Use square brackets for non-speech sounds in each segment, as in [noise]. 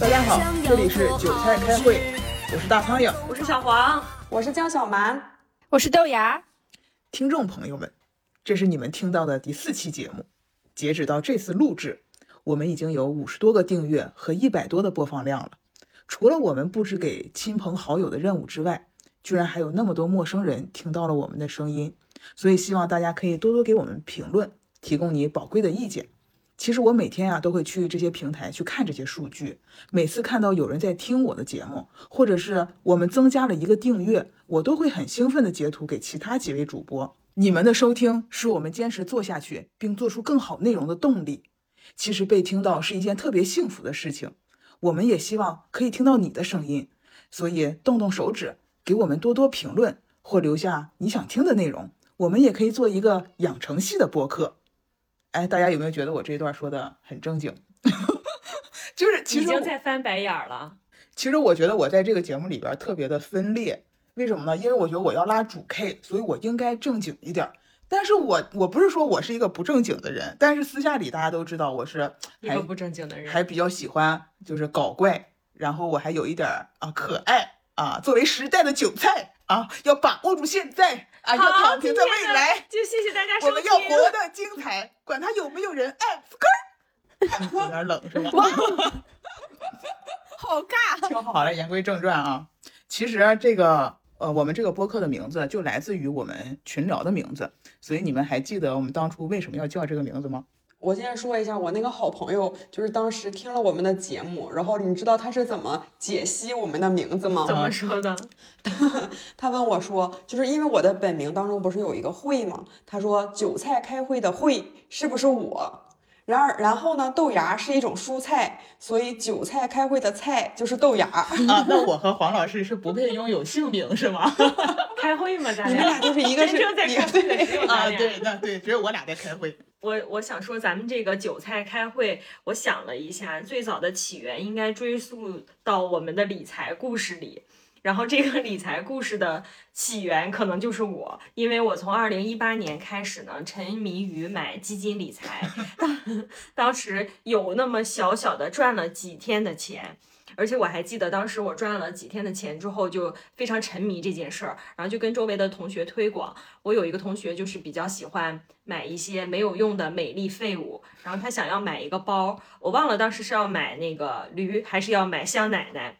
大家好，这里是韭菜开会，我是大苍蝇，我是小黄，我是江小蛮，我是豆芽。听众朋友们，这是你们听到的第四期节目。截止到这次录制，我们已经有五十多个订阅和一百多的播放量了。除了我们布置给亲朋好友的任务之外，居然还有那么多陌生人听到了我们的声音。所以希望大家可以多多给我们评论，提供你宝贵的意见。其实我每天啊都会去这些平台去看这些数据，每次看到有人在听我的节目，或者是我们增加了一个订阅，我都会很兴奋的截图给其他几位主播。你们的收听是我们坚持做下去并做出更好内容的动力。其实被听到是一件特别幸福的事情，我们也希望可以听到你的声音，所以动动手指，给我们多多评论或留下你想听的内容。我们也可以做一个养成系的播客，哎，大家有没有觉得我这一段说的很正经？[laughs] 就是其实已经在翻白眼了。其实我觉得我在这个节目里边特别的分裂，为什么呢？因为我觉得我要拉主 K，所以我应该正经一点。但是我我不是说我是一个不正经的人，但是私下里大家都知道我是一个不正经的人，还比较喜欢就是搞怪，然后我还有一点啊可爱啊，作为时代的韭菜啊，要把握住现在。啊！要躺平在未来，就谢谢大家我们要活得精彩，管他有没有人爱。[laughs] 有点冷是吧？[laughs] 好尬。听好了，言归正传啊。其实这个呃，我们这个播客的名字就来自于我们群聊的名字，所以你们还记得我们当初为什么要叫这个名字吗？我先说一下，我那个好朋友就是当时听了我们的节目，然后你知道他是怎么解析我们的名字吗？怎么说的？[laughs] 他问我说，就是因为我的本名当中不是有一个会吗？他说韭菜开会的会是不是我？然而，然后呢？豆芽是一种蔬菜，所以韭菜开会的菜就是豆芽啊。那 [laughs] 我和黄老师是不配拥有姓名是吗？[laughs] 开会嘛？咱俩？你们俩就是一个是在开会啊？对，那对，只有我俩在开会。我我想说，咱们这个韭菜开会，我想了一下，最早的起源应该追溯到我们的理财故事里。然后这个理财故事的起源可能就是我，因为我从二零一八年开始呢，沉迷于买基金理财，当时有那么小小的赚了几天的钱，而且我还记得当时我赚了几天的钱之后，就非常沉迷这件事儿，然后就跟周围的同学推广。我有一个同学就是比较喜欢买一些没有用的美丽废物，然后他想要买一个包，我忘了当时是要买那个驴还是要买香奶奶。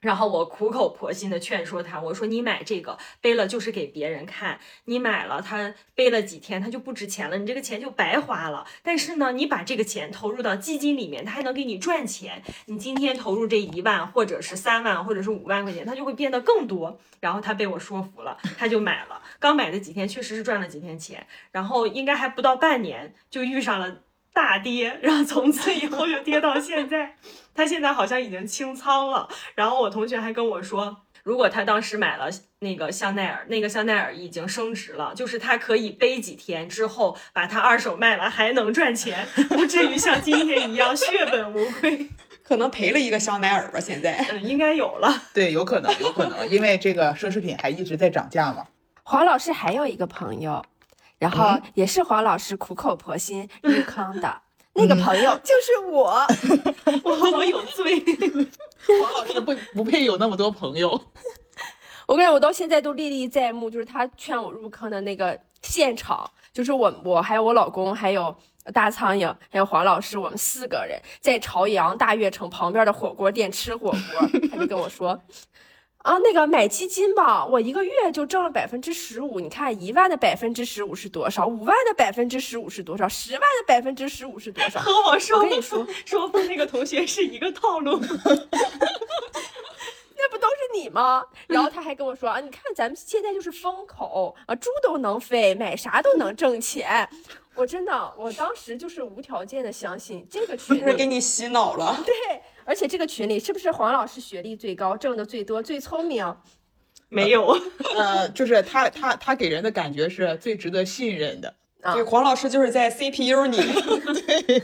然后我苦口婆心的劝说他，我说你买这个背了就是给别人看，你买了他背了几天他就不值钱了，你这个钱就白花了。但是呢，你把这个钱投入到基金里面，他还能给你赚钱。你今天投入这一万，或者是三万，或者是五万块钱，它就会变得更多。然后他被我说服了，他就买了。刚买的几天确实是赚了几天钱，然后应该还不到半年就遇上了。大跌，然后从此以后就跌到现在。他现在好像已经清仓了。然后我同学还跟我说，如果他当时买了那个香奈儿，那个香奈儿已经升值了，就是他可以背几天之后把它二手卖了还能赚钱，不至于像今天一样血本无归。可能赔了一个香奈儿吧，现在嗯，应该有了。对，有可能，有可能，因为这个奢侈品还一直在涨价嘛。黄老师还有一个朋友。然后也是黄老师苦口婆心 [laughs] 入坑的那个朋友，[laughs] 就是我，我好有罪。[laughs] 黄老师不不配有那么多朋友。我跟你我到现在都历历在目，就是他劝我入坑的那个现场，就是我我还有我老公，还有大苍蝇，还有黄老师，我们四个人在朝阳大悦城旁边的火锅店吃火锅，他就跟我说。啊，那个买基金吧，我一个月就挣了百分之十五。你看，一万的百分之十五是多少？五万的百分之十五是多少？十万的百分之十五是多少？和我说，我跟你说，说服那个同学是一个套路。[laughs] 那不都是你吗？然后他还跟我说啊，你看咱们现在就是风口啊，猪都能飞，买啥都能挣钱。我真的，我当时就是无条件的相信这个 [laughs] 群，是给你洗脑了。[laughs] 对。而且这个群里是不是黄老师学历最高，挣的最多，最聪明？没有，呃，就是他他他给人的感觉是最值得信任的。对，黄老师就是在 CPU 里。[laughs] 对。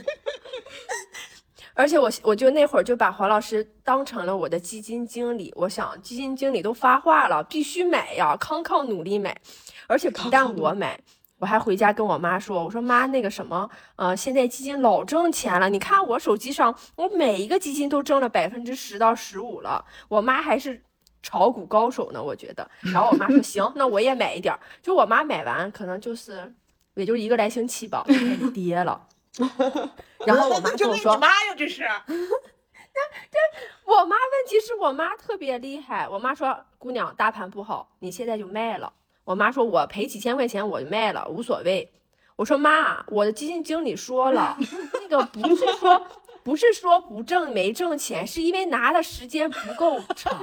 而且我我就那会儿就把黄老师当成了我的基金经理，我想基金经理都发话了，必须买呀，康康努力买。而且不但我买，我还回家跟我妈说，我说妈，那个什么，呃，现在基金老挣钱了，你看我手机上，我每一个基金都挣了百分之十到十五了。我妈还是炒股高手呢，我觉得。然后我妈说 [laughs] 行，那我也买一点儿。就我妈买完，可能就是也就一个来星期吧，就开始跌了。[laughs] 然后我妈就跟我说，为你妈呀，这是。[laughs] 我妈问题是我妈特别厉害，我妈说姑娘大盘不好，你现在就卖了。我妈说我赔几千块钱我就卖了，无所谓。我说妈，我的基金经理说了，[laughs] 那个不是说不是说不挣没挣钱，是因为拿的时间不够长，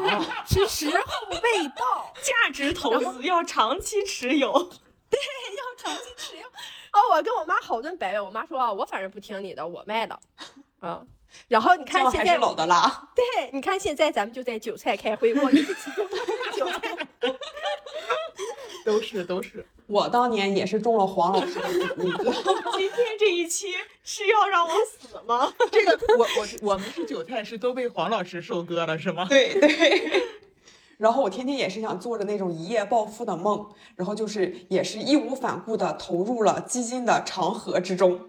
是时候未到。[laughs] 价值投资要长期持有。[laughs] 对要长期持有。哦，我跟我妈好顿白话，我妈说啊，我反正不听你的，我卖了。嗯，然后你看现在样还是老的辣。对，你看现在咱们就在韭菜开会，我一起韭菜。[laughs] 都是都是，我当年也是中了黄老师的毒。[laughs] 今天这一期是要让我死吗？[laughs] 这个我我我们是韭菜，是都被黄老师收割了是吗？对对。然后我天天也是想做着那种一夜暴富的梦，然后就是也是义无反顾的投入了基金的长河之中，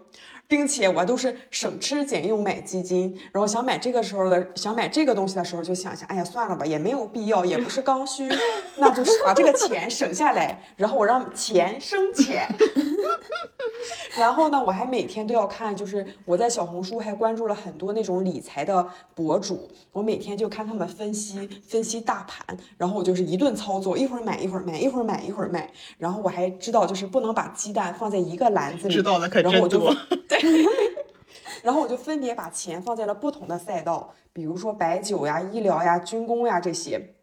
并且我都是省吃俭用买基金，然后想买这个时候的想买这个东西的时候就想想，哎呀算了吧，也没有必要，也不是刚需，[laughs] 那就是把这个钱省下来，然后我让钱生钱。[laughs] 然后呢，我还每天都要看，就是我在小红书还关注了很多那种理财的博主，我每天就看他们分析分析大盘，然后我就是一顿操作，一会儿买一会儿卖，一会儿买一会儿卖，然后我还知道就是不能把鸡蛋放在一个篮子里，知道的可真多。[laughs] 然后我就分别把钱放在了不同的赛道，比如说白酒呀、医疗呀、军工呀这些。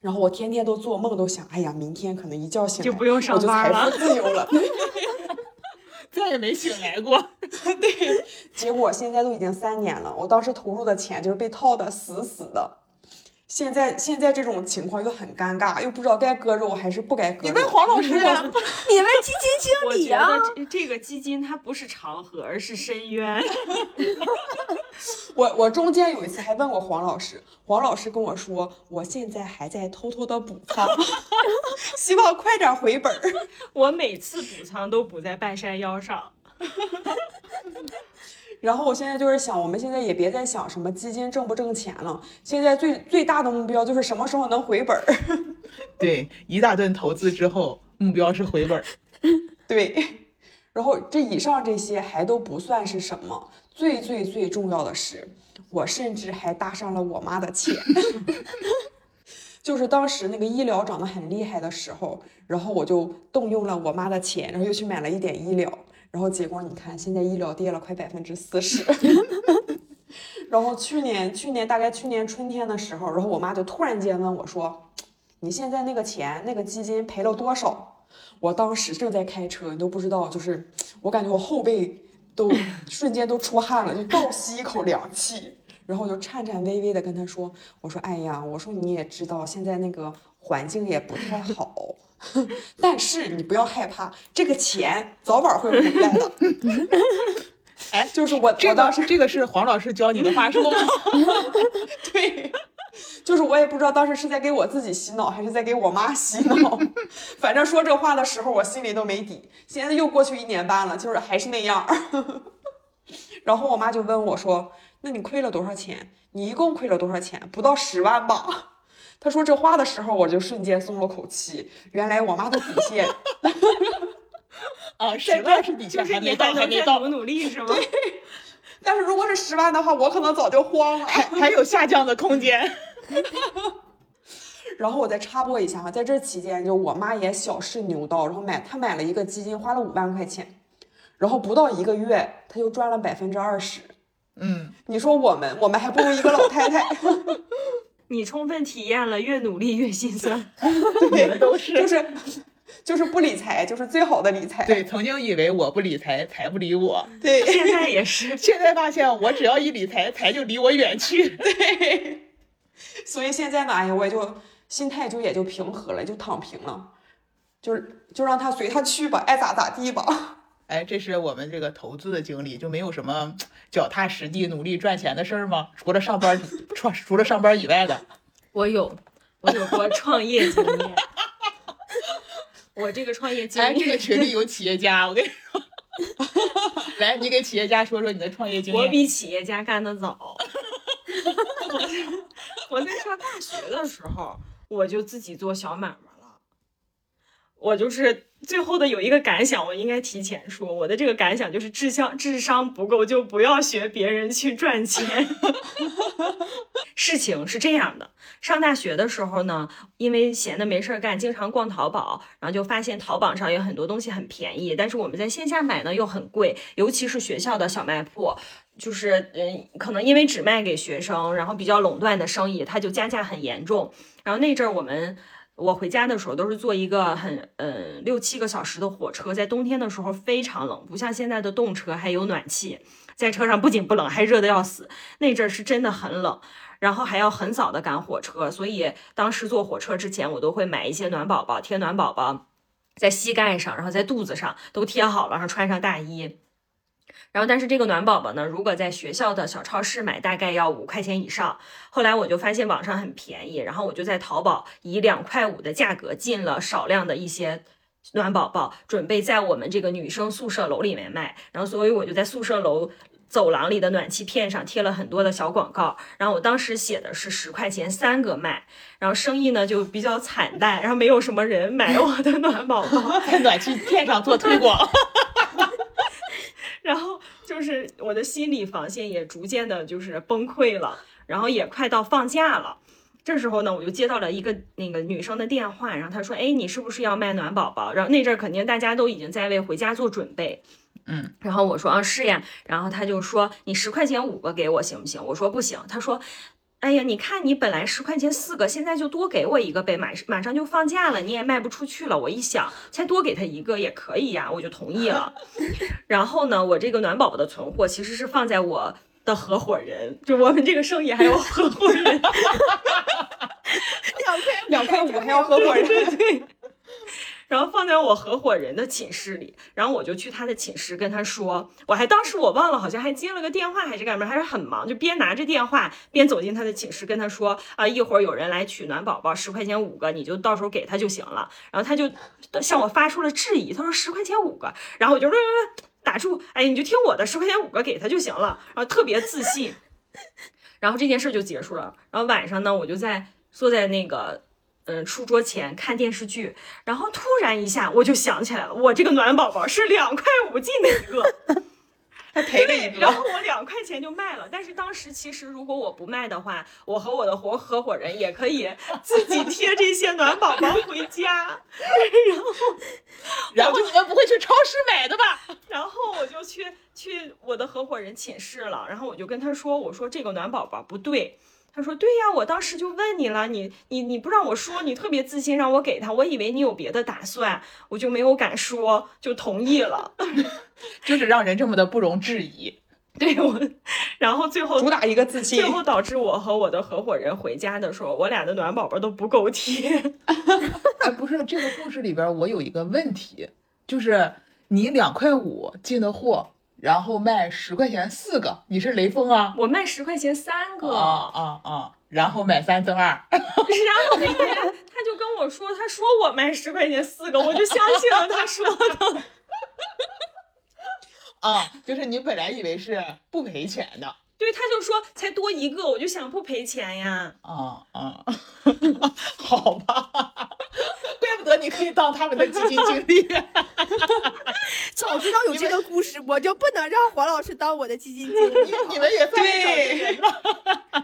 然后我天天都做梦，都想，哎呀，明天可能一觉醒来就不用上我就财班了富自由了。[laughs] [laughs] 再也没醒来过。对结果现在都已经三年了，我当时投入的钱就是被套的死死的。现在现在这种情况又很尴尬，又不知道该割肉还是不该割肉。你问黄老师啊，你问基金经理啊，得这这个基金它不是长河，而是深渊。[laughs] 我我中间有一次还问过黄老师，黄老师跟我说，我现在还在偷偷的补仓，[laughs] 希望快点回本儿。[laughs] 我每次补仓都补在半山腰上。然后我现在就是想，我们现在也别再想什么基金挣不挣钱了，现在最最大的目标就是什么时候能回本儿。[laughs] 对，一大顿投资之后，目标是回本儿。[laughs] 对，然后这以上这些还都不算是什么，最最最重要的是，我甚至还搭上了我妈的钱。[laughs] 就是当时那个医疗涨得很厉害的时候，然后我就动用了我妈的钱，然后又去买了一点医疗，然后结果你看，现在医疗跌了快百分之四十。[laughs] 然后去年去年大概去年春天的时候，然后我妈就突然间问我说：“你现在那个钱那个基金赔了多少？”我当时正在开车，你都不知道，就是我感觉我后背都 [laughs] 瞬间都出汗了，就倒吸一口凉气，然后我就颤颤巍巍的跟他说：“我说，哎呀，我说你也知道，现在那个环境也不太好，[laughs] 但是你不要害怕，这个钱早晚会回来的。[laughs] ”哎，[laughs] 就是我，这我当时这个是黄老师教你的话术吗？对，就是我也不知道当时是在给我自己洗脑，还是在给我妈洗脑。反正说这话的时候，我心里都没底。现在又过去一年半了，就是还是那样。然后我妈就问我说：“那你亏了多少钱？你一共亏了多少钱？不到十万吧？”她说这话的时候，我就瞬间松了口气。原来我妈的底线，啊，[laughs] 十万是底线，就是还没到，你还没到努力是吗？但是如果是十万的话，我可能早就慌了。还还有下降的空间。[laughs] 然后我再插播一下哈，在这期间，就我妈也小试牛刀，然后买她买了一个基金，花了五万块钱，然后不到一个月，她就赚了百分之二十。嗯，你说我们，我们还不如一个老太太。[laughs] 你充分体验了越努力越心酸。[laughs] 你们都是就是就是不理财，就是最好的理财。对，曾经以为我不理财，财不理我，对现在也是，[laughs] 现在发现我只要一理财，财就离我远去。[laughs] 对，所以现在呢，哎呀，我也就心态就也就平和了，就躺平了，就是就让他随他去吧，爱咋咋地吧。哎，这是我们这个投资的经历，就没有什么脚踏实地、努力赚钱的事儿吗？除了上班，除除了上班以外的，[laughs] 我有，我有过创业经验。我这个创业经历哎，这，个群里有企业家，我跟你说，[laughs] 来，你给企业家说说你的创业经历。我比企业家干得早。[laughs] 我在上大学的时候，我就自己做小买卖了。我就是最后的有一个感想，我应该提前说。我的这个感想就是智商智商不够就不要学别人去赚钱。[laughs] 事情是这样的，上大学的时候呢，因为闲的没事儿干，经常逛淘宝，然后就发现淘宝上有很多东西很便宜，但是我们在线下买呢又很贵，尤其是学校的小卖铺。就是嗯，可能因为只卖给学生，然后比较垄断的生意，它就加价很严重。然后那阵儿我们我回家的时候都是坐一个很嗯六七个小时的火车，在冬天的时候非常冷，不像现在的动车还有暖气，在车上不仅不冷，还热的要死。那阵儿是真的很冷，然后还要很早的赶火车，所以当时坐火车之前，我都会买一些暖宝宝，贴暖宝宝在膝盖上，然后在肚子上都贴好了，然后穿上大衣。然后，但是这个暖宝宝呢，如果在学校的小超市买，大概要五块钱以上。后来我就发现网上很便宜，然后我就在淘宝以两块五的价格进了少量的一些暖宝宝，准备在我们这个女生宿舍楼里面卖。然后，所以我就在宿舍楼走廊里的暖气片上贴了很多的小广告。然后我当时写的是十块钱三个卖，然后生意呢就比较惨淡，然后没有什么人买我的暖宝宝。[laughs] 在暖气片上做推广，[laughs] 然后就是我的心理防线也逐渐的就是崩溃了，然后也快到放假了。这时候呢，我就接到了一个那个女生的电话，然后她说：“哎，你是不是要卖暖宝宝？”然后那阵儿肯定大家都已经在为回家做准备，嗯，然后我说：“啊，是呀。”然后她就说：“你十块钱五个给我行不行？”我说：“不行。”她说：“哎呀，你看你本来十块钱四个，现在就多给我一个呗，马马上就放假了，你也卖不出去了。我一想，再多给他一个也可以呀，我就同意了。[laughs] 然后呢，我这个暖宝宝的存货其实是放在我的合伙人，就我们这个生意还有合伙人，[laughs] 两块两块五还要合伙人，对对。然后放在我合伙人的寝室里，然后我就去他的寝室跟他说，我还当时我忘了，好像还接了个电话还是干嘛，还是很忙，就边拿着电话边走进他的寝室跟他说啊，一会儿有人来取暖宝宝，十块钱五个，你就到时候给他就行了。然后他就向我发出了质疑，他说十块钱五个，然后我就说打住，哎，你就听我的，十块钱五个给他就行了，然后特别自信，[laughs] 然后这件事就结束了。然后晚上呢，我就在坐在那个。嗯，书桌前看电视剧，然后突然一下我就想起来了，我这个暖宝宝是两块五进的一个，[laughs] 还赔了一然。后我两块钱就卖了。但是当时其实如果我不卖的话，我和我的合合伙人也可以 [laughs] 自己贴这些暖宝宝回家，[laughs] 然后然后你们不会去超市买的吧？然后我就去去我的合伙人寝室了，然后我就跟他说，我说这个暖宝宝不对。他说：“对呀，我当时就问你了，你你你不让我说，你特别自信让我给他，我以为你有别的打算，我就没有敢说，就同意了。[laughs] 就是让人这么的不容置疑。[laughs] 对我，然后最后主打一个自信最，后导致我和我的合伙人回家的时候，我俩的暖宝宝都不够贴。[laughs] 哎，不是这个故事里边，我有一个问题，就是你两块五进的货，然后卖十块钱四个，你是雷锋啊？我卖十块钱三个，啊啊啊！然后买三赠二，然后那天他就跟我说，他说我卖十块钱四个，我就相信了他说的。[laughs] 啊，就是你本来以为是不赔钱的，对，他就说才多一个，我就想不赔钱呀。啊啊，[laughs] 好吧，[laughs] 怪不得你可以当他们的基金经理。[laughs] 早知道有这个故事，我就不能让黄老师当我的基金经理。你们也算是找对人了。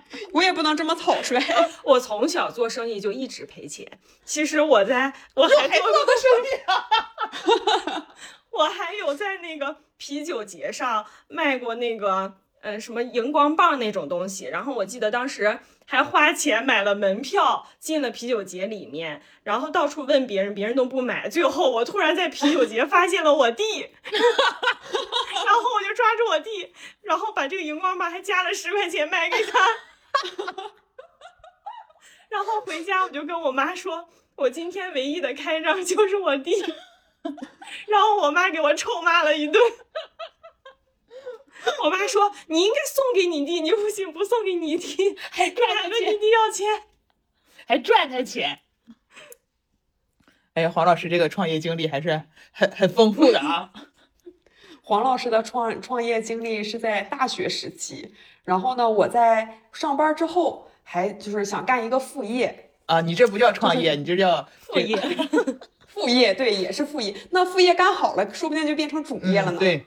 [laughs] 我也不能这么草率。[laughs] 我从小做生意就一直赔钱。其实我在我还做还做过生意啊？我还有在那个啤酒节上卖过那个呃什么荧光棒那种东西，然后我记得当时还花钱买了门票进了啤酒节里面，然后到处问别人，别人都不买，最后我突然在啤酒节发现了我弟，[laughs] 然后我就抓住我弟，然后把这个荧光棒还加了十块钱卖给他，然后回家我就跟我妈说，我今天唯一的开张就是我弟。[laughs] 然后我妈给我臭骂了一顿。[laughs] 我妈说：“你应该送给你弟，你不行不送给你弟，还赚他钱，还问你弟要钱。还赚他钱。哎呀，黄老师这个创业经历还是很很丰富的啊。[laughs] 黄老师的创创业经历是在大学时期，然后呢，我在上班之后还就是想干一个副业，啊，你这不叫创业，你这叫副业。[laughs] 副业对，也是副业。那副业干好了，说不定就变成主业了呢。嗯对，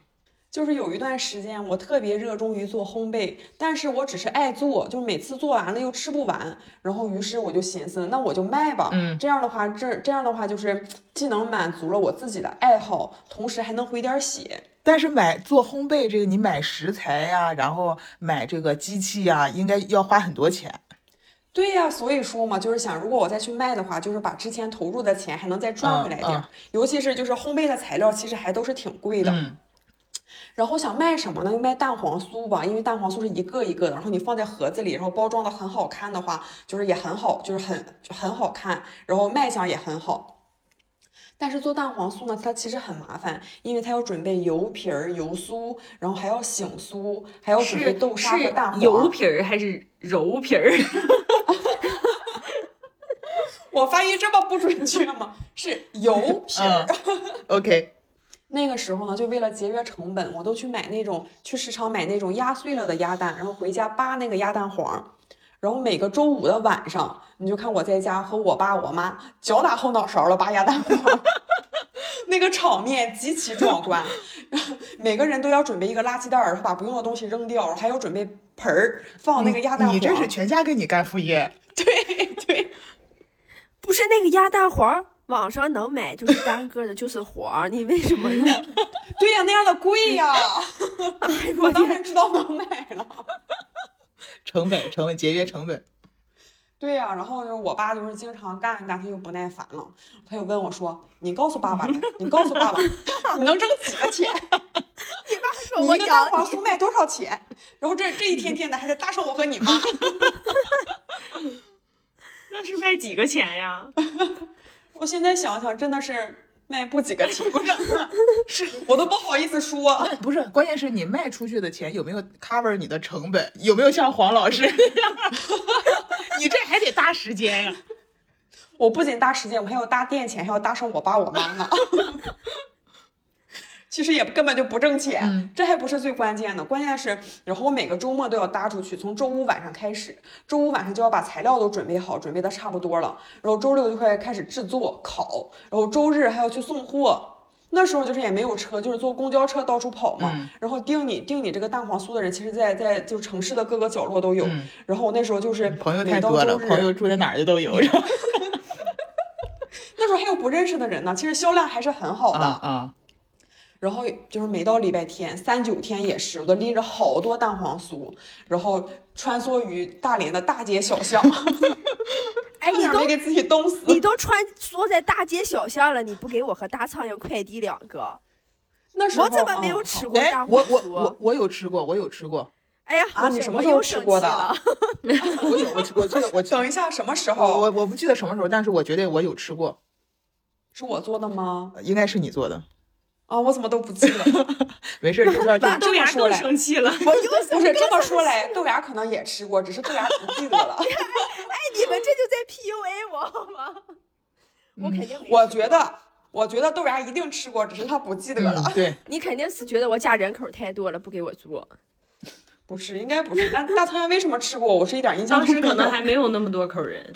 就是有一段时间，我特别热衷于做烘焙，但是我只是爱做，就每次做完了又吃不完，然后于是我就寻思，那我就卖吧。嗯这样的话，这这样的话就是既能满足了我自己的爱好，同时还能回点血。但是买做烘焙这个，你买食材呀、然后买这个机器呀、应该要花很多钱。对呀，所以说嘛，就是想如果我再去卖的话，就是把之前投入的钱还能再赚回来点儿。嗯嗯尤其是就是烘焙的材料，其实还都是挺贵的。嗯然后想卖什么呢？就卖蛋黄酥吧，因为蛋黄酥是一个一个的，然后你放在盒子里，然后包装的很好看的话，就是也很好，就是很很好看，然后卖相也很好。但是做蛋黄酥呢，它其实很麻烦，因为它要准备油皮儿、油酥，然后还要醒酥，还要准备是豆沙和蛋黄。是油皮儿还是揉皮儿？[laughs] 我发音这么不准确吗？是油皮儿。嗯，OK，那个时候呢，就为了节约成本，我都去买那种去市场买那种压碎了的鸭蛋，然后回家扒那个鸭蛋黄。然后每个周五的晚上，你就看我在家和我爸我妈脚打后脑勺了扒鸭蛋黄，[laughs] 那个场面极其壮观。[laughs] 每个人都要准备一个垃圾袋儿，把不用的东西扔掉，还要准备盆儿放那个鸭蛋黄。你这是全家给你干副业。[laughs] 对对，不是那个鸭蛋黄儿，网上能买，就是单个的，就是黄儿，你为什么用？[laughs] 对呀，那样的贵呀，[laughs] 哎我当！然知道能买了。[laughs] 成本，成本节约成本。对呀、然后就是我爸就是经常干一干，他就不耐烦了，他就问我说：“你告诉爸爸来，你告诉爸爸，你能挣几个钱？说我你一个蛋养黄酥卖多少钱？”然后这这一天天的还得搭上我和你妈，那是卖几个钱呀？我现在想想真的是卖不几个钱，不 [laughs] 是，是我都不好意思说。不是，关键是你卖出去的钱有没有 cover 你的成本？有没有像黄老师那样？[laughs] 你这还得搭时间呀、我不仅搭时间，我还要搭店钱，还要搭上我爸我妈呢。[laughs] 其实也根本就不挣钱，嗯这还不是最关键的，关键是，然后我每个周末都要搭出去，从周五晚上开始，周五晚上就要把材料都准备好，准备的差不多了，然后周六就会开始制作烤，然后周日还要去送货。那时候就是也没有车，就是坐公交车到处跑嘛。嗯然后订你订你这个蛋黄酥的人，其实在在就城市的各个角落都有。嗯然后我那时候就是朋友每太多了，到周日朋友住在哪儿的都有。[laughs] 那时候还有不认识的人呢，其实销量还是很好的。啊啊！然后就是每到礼拜天、三九天也是，我都拎着好多蛋黄酥，然后穿梭于大连的大街小巷，[laughs] 哎，差你都给自己冻死。你都穿梭在大街小巷了，你不给我和大苍蝇快递两个？那时候我怎么没有嗯吃过哎蛋，黄我我我我有吃过，我有吃过，哎呀，啊我你什么时候 [laughs] 吃过的我有我吃我我等一下，什么时候？我我不记得什么时候，但是我觉得我有吃过，是我做的吗？应该是你做的。啊，我怎么都不记得。[laughs] 没事，这段那 [laughs] 豆芽更这么说来，生气了。[laughs] 我不是这么说来，豆芽可能也吃过，只是豆芽不记得了。哎，你们这就在 PUA 我好吗？我肯定没我觉得，我觉得豆芽一定吃过，只是他不记得了。嗯，对，你肯定是觉得我家人口太多了，不给我做。不是，应该不是。那大苍蝇为什么吃过？我是一点印象当都没有。时可能还没有那么多口人，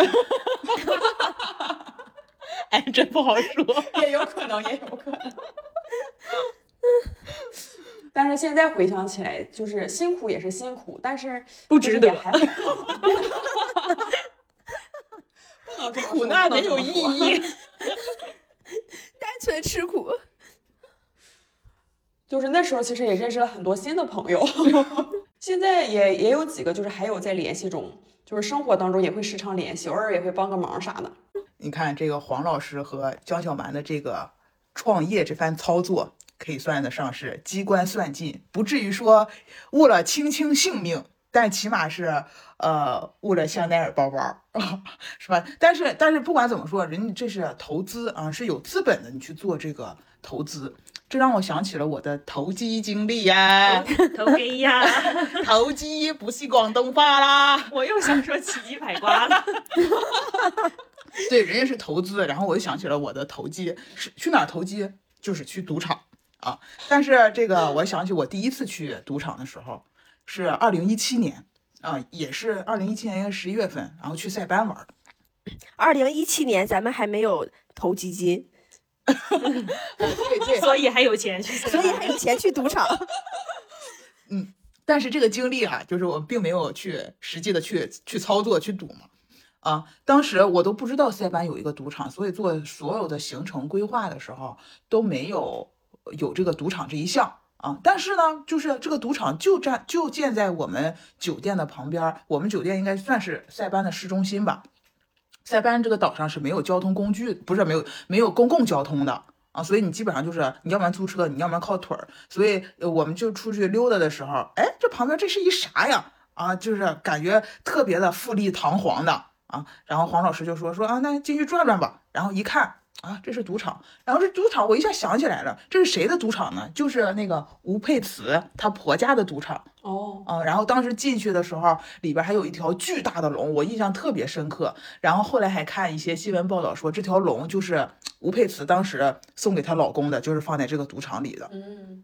哎，真不好说。也有可能，也有可能。但是现在回想起来，就是辛苦也是辛苦，但是不值得就是也还好。不能这么说 [laughs] 苦难没有意。义。[laughs] 单纯吃苦。[laughs] 就是那时候其实也认识了很多新的朋友，现在也也有几个就是还有在联系中，就是生活当中也会时常联系，偶尔也会帮个忙啥的。你看这个黄老师和江小蛮的这个创业这番操作，可以算得上是机关算尽，不至于说误了青青性命，但起码是呃误了香奈儿包包，[laughs] 是吧？但是但是不管怎么说，人家这是投资啊，是有资本的，你去做这个投资。这让我想起了我的投机经历呀，投机呀！[laughs] 投机不是广东话啦。我又想说奇迹排瓜了。[laughs] 对，人家是投资，然后我就想起了我的投机是去哪儿投机，就是去赌场啊。但是这个我想起我第一次去赌场的时候是二零一七年啊，也是二零一七年十一月份，然后去塞班玩儿。二零一七年咱们还没有投基金，对对，所以还有钱去。所以还有钱去赌场。[laughs] 嗯但是这个经历啊，就是我并没有去实际的去去操作去赌嘛。啊，当时我都不知道塞班有一个赌场，所以做所有的行程规划的时候都没有有这个赌场这一项啊。但是呢，就是这个赌场就站就建在我们酒店的旁边，我们酒店应该算是塞班的市中心吧。塞班这个岛上是没有交通工具，不是没有没有公共交通的啊，所以你基本上就是你要不然租车，你要不然靠腿儿。所以我们就出去溜达的时候，哎，这旁边这是一啥呀？啊，就是感觉特别的富丽堂皇的啊。然后黄老师就说说啊，那进去转转吧。然后一看啊，这是赌场。然后这赌场我一下想起来了，这是谁的赌场呢？就是那个吴佩慈她婆家的赌场。哦，啊，然后当时进去的时候，里边还有一条巨大的龙，我印象特别深刻。然后后来还看一些新闻报道说，这条龙就是吴佩慈当时送给她老公的，就是放在这个赌场里的。嗯，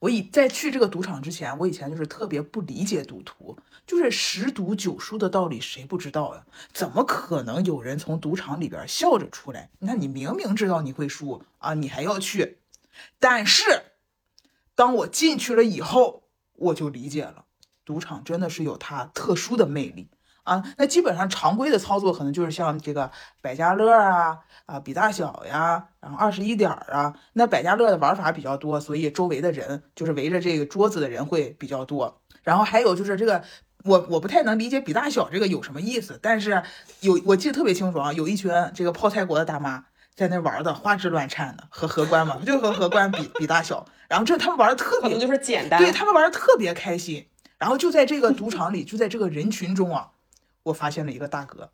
我以在去这个赌场之前，我以前就是特别不理解赌徒，就是十赌九输的道理谁不知道呀？怎么可能有人从赌场里边笑着出来？你看，你明明知道你会输啊，你还要去。但是当我进去了以后，我就理解了，赌场真的是有它特殊的魅力啊。那基本上常规的操作可能就是像这个百家乐啊、啊比大小呀，然后二十一点儿啊。那百家乐的玩法比较多，所以周围的人就是围着这个桌子的人会比较多。然后还有就是这个，我我不太能理解比大小这个有什么意思，但是有我记得特别清楚啊，有一群这个泡菜国的大妈。在那玩的花枝乱颤的，和荷官嘛，就和荷官比比大小，然后这他们玩的特别就是简单。对他们玩的特别开心。然后就在这个赌场里，就在这个人群中啊，我发现了一个大哥，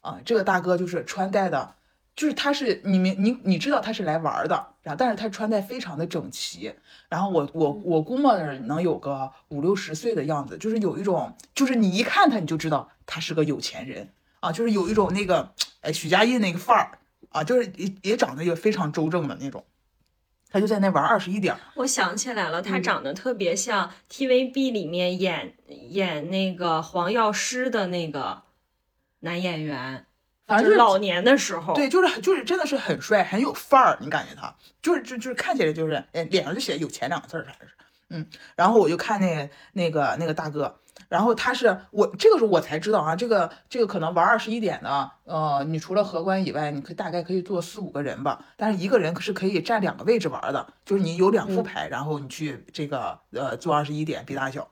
啊，这个大哥就是穿戴的，就是他是你明你你知道他是来玩的，然后但是他穿戴非常的整齐。然后我我我估摸着能有个五六十岁的样子，就是有一种，就是你一看他你就知道他是个有钱人啊，就是有一种那个哎许家印那个范儿啊，就是也也长得也非常周正的那种。他就在那玩二十一点。我想起来了，嗯他长得特别像 TVB 里面演演那个黄药师的那个男演员，反正就是老年的时候。对，就是就是真的是很帅，很有范儿，你感觉他就是就就是看起来就是，哎，脸上就写有钱两个字儿，反正是嗯。然后我就看那个那个那个大哥，然后他是我这个时候我才知道啊，这个这个可能玩二十一点的，呃，你除了荷官以外，你可以大概可以坐四五个人吧，但是一个人是可以占两个位置玩的，就是你有两副牌，然后你去这个呃做二十一点比大小。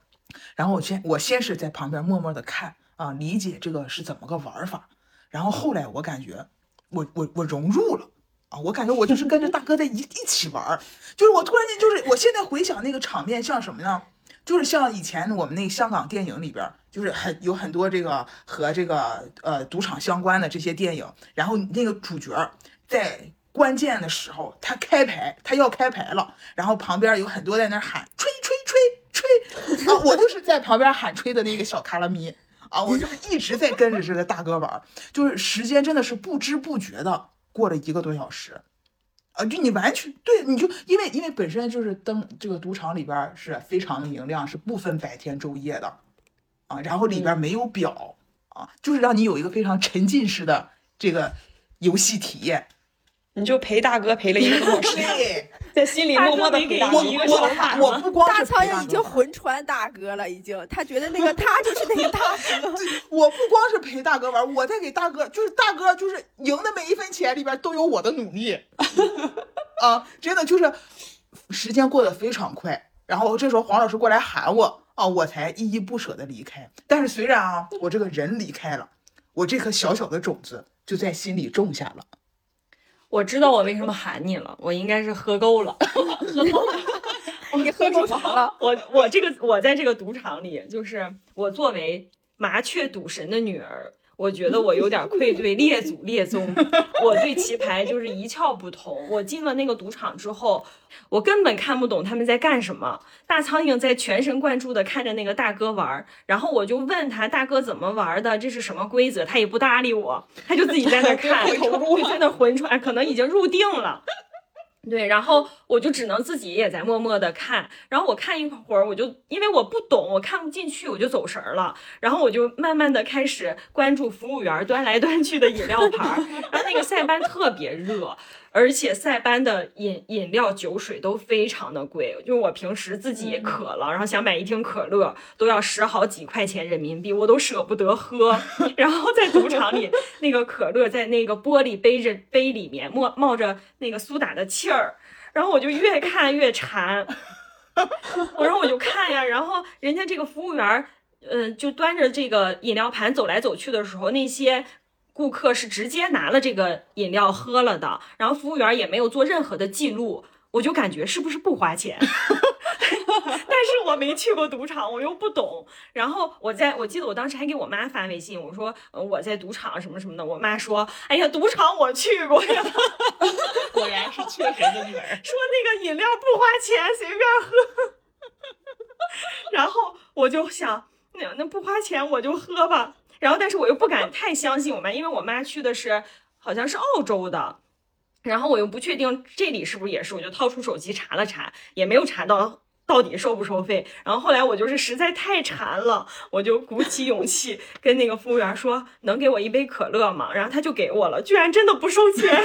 然后我先我先是在旁边默默的看啊，理解这个是怎么个玩法。然后后来我感觉我我我融入了啊，我感觉我就是跟着大哥在一一起玩儿，就是我突然间就是我现在回想那个场面像什么呢？就是像以前我们那香港电影里边，就是很有很多这个和这个呃赌场相关的这些电影，然后那个主角在关键的时候他开牌，他要开牌了，然后旁边有很多在那喊吹吹吹吹啊，我就是在旁边喊吹的那个小卡拉咪。啊，我就是一直在跟着这个大哥玩，就是时间真的是不知不觉的过了一个多小时，啊，就你完全对，你就因为因为本身就是灯这个赌场里边儿是非常的明亮，是不分白天昼夜的，啊，然后里边儿没有表啊，就是让你有一个非常沉浸式的这个游戏体验。你就陪大哥陪了一个多小时，在心里默默的给大哥我。一个我小卡我不光大是陪大苍蝇已经魂穿大哥了，已经，他觉得那个他就是那个大哥。[laughs] 我不光是陪大哥玩儿，我在给大哥，就是大哥，就是赢的每一分钱里边都有我的努力，[laughs] 啊，真的就是时间过得非常快。然后这时候黄老师过来喊我，啊，我才依依不舍的离开。但是虽然啊，我这个人离开了，我这颗小小的种子就在心里种下了。我知道我为什么喊你了，我应该是喝够了。喝够了你喝够啥了？我我这个我在这个赌场里，就是我作为麻雀赌神的女儿，我觉得我有点愧对列祖列宗，[laughs] 我对棋牌就是一窍不通。我进了那个赌场之后，我根本看不懂他们在干什么。大苍蝇在全神贯注的看着那个大哥玩，然后我就问他大哥怎么玩的，这是什么规则，他也不搭理我，他就自己在那看，[laughs] 会投入在那浑船，可能已经入定了。对，然后我就只能自己也在默默的看，然后我看一会儿，我就因为我不懂，我看不进去，我就走神儿了，然后我就慢慢的开始关注服务员端来端去的饮料盘儿，然后那个 [laughs] 塞班特别热，而且塞班的饮饮料酒水都非常的贵，就我平时自己渴了，然后想买一听可乐都要十好几块钱人民币，我都舍不得喝，[laughs] 然后在赌场里那个可乐在那个玻璃杯着杯里面冒冒着那个苏打的气儿。然后我就越看越馋，[laughs] 我说我就看呀，然后人家这个服务员儿，呃，就端着这个饮料盘走来走去的时候，那些顾客是直接拿了这个饮料喝了的，然后服务员儿也没有做任何的记录，我就感觉是不是不花钱？[laughs] 但是我没去过赌场，我又不懂。然后我在我记得我当时还给我妈发微信，我说呃我在赌场什么什么的。我妈说，哎呀，赌场我去过呀。[laughs] 果然是缺神的女儿。说那个饮料不花钱，随便喝。[laughs] 然后我就想，那那不花钱我就喝吧。然后但是我又不敢太相信我妈，因为我妈去的是好像是澳洲的，然后我又不确定这里是不是也是，我就掏出手机查了查，也没有查到。到底收不收费？然后后来我就是实在太馋了，我就鼓起勇气跟那个服务员说：“能给我一杯可乐吗？”然后他就给我了，居然真的不收钱。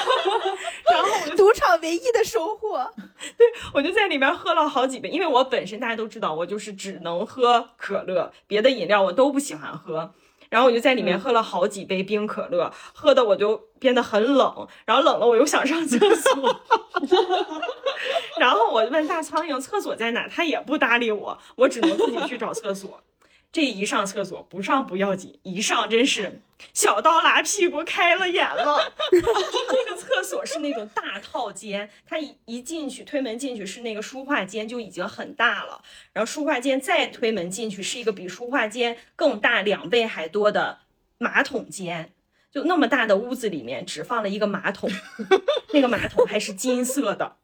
[laughs] 然后赌场唯一的收获。[laughs] 对我就在里面喝了好几杯，因为我本身大家都知道，我就是只能喝可乐，别的饮料我都不喜欢喝。然后我就在里面喝了好几杯冰可乐，喝的我就变得很冷，然后冷了我又想上厕所，[laughs] 然后我问大苍蝇厕所在哪，他也不搭理我，我只能自己去找厕所。这一上厕所不上不要紧，一上真是小刀拉屁股开了眼了。[laughs] 这个厕所是那种大套间，它一一进去推门进去是那个书画间就已经很大了，然后书画间再推门进去是一个比书画间更大两倍还多的马桶间。就那么大的屋子里面只放了一个马桶，那个马桶还是金色的。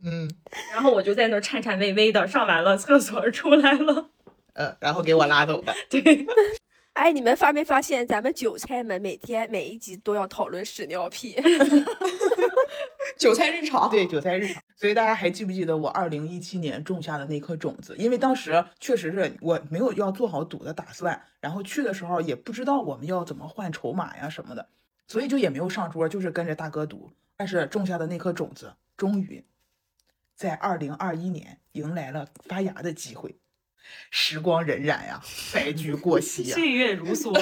嗯然后我就在那儿颤颤巍巍的上完了厕所出来了。呃，然后给我拉走的。[laughs] 对，哎，你们发没发现，咱们韭菜们每天每一集都要讨论屎尿屁？[laughs] 韭菜日常，对，韭菜日常。所以大家还记不记得我二零一七年种下的那颗种子？因为当时确实是我没有要做好赌的打算，然后去的时候也不知道我们要怎么换筹码呀什么的，所以就也没有上桌，就是跟着大哥赌。但是种下的那颗种子，终于在二零二一年迎来了发芽的机会。时光荏苒呀，白驹过隙啊。[laughs] 岁月如梭。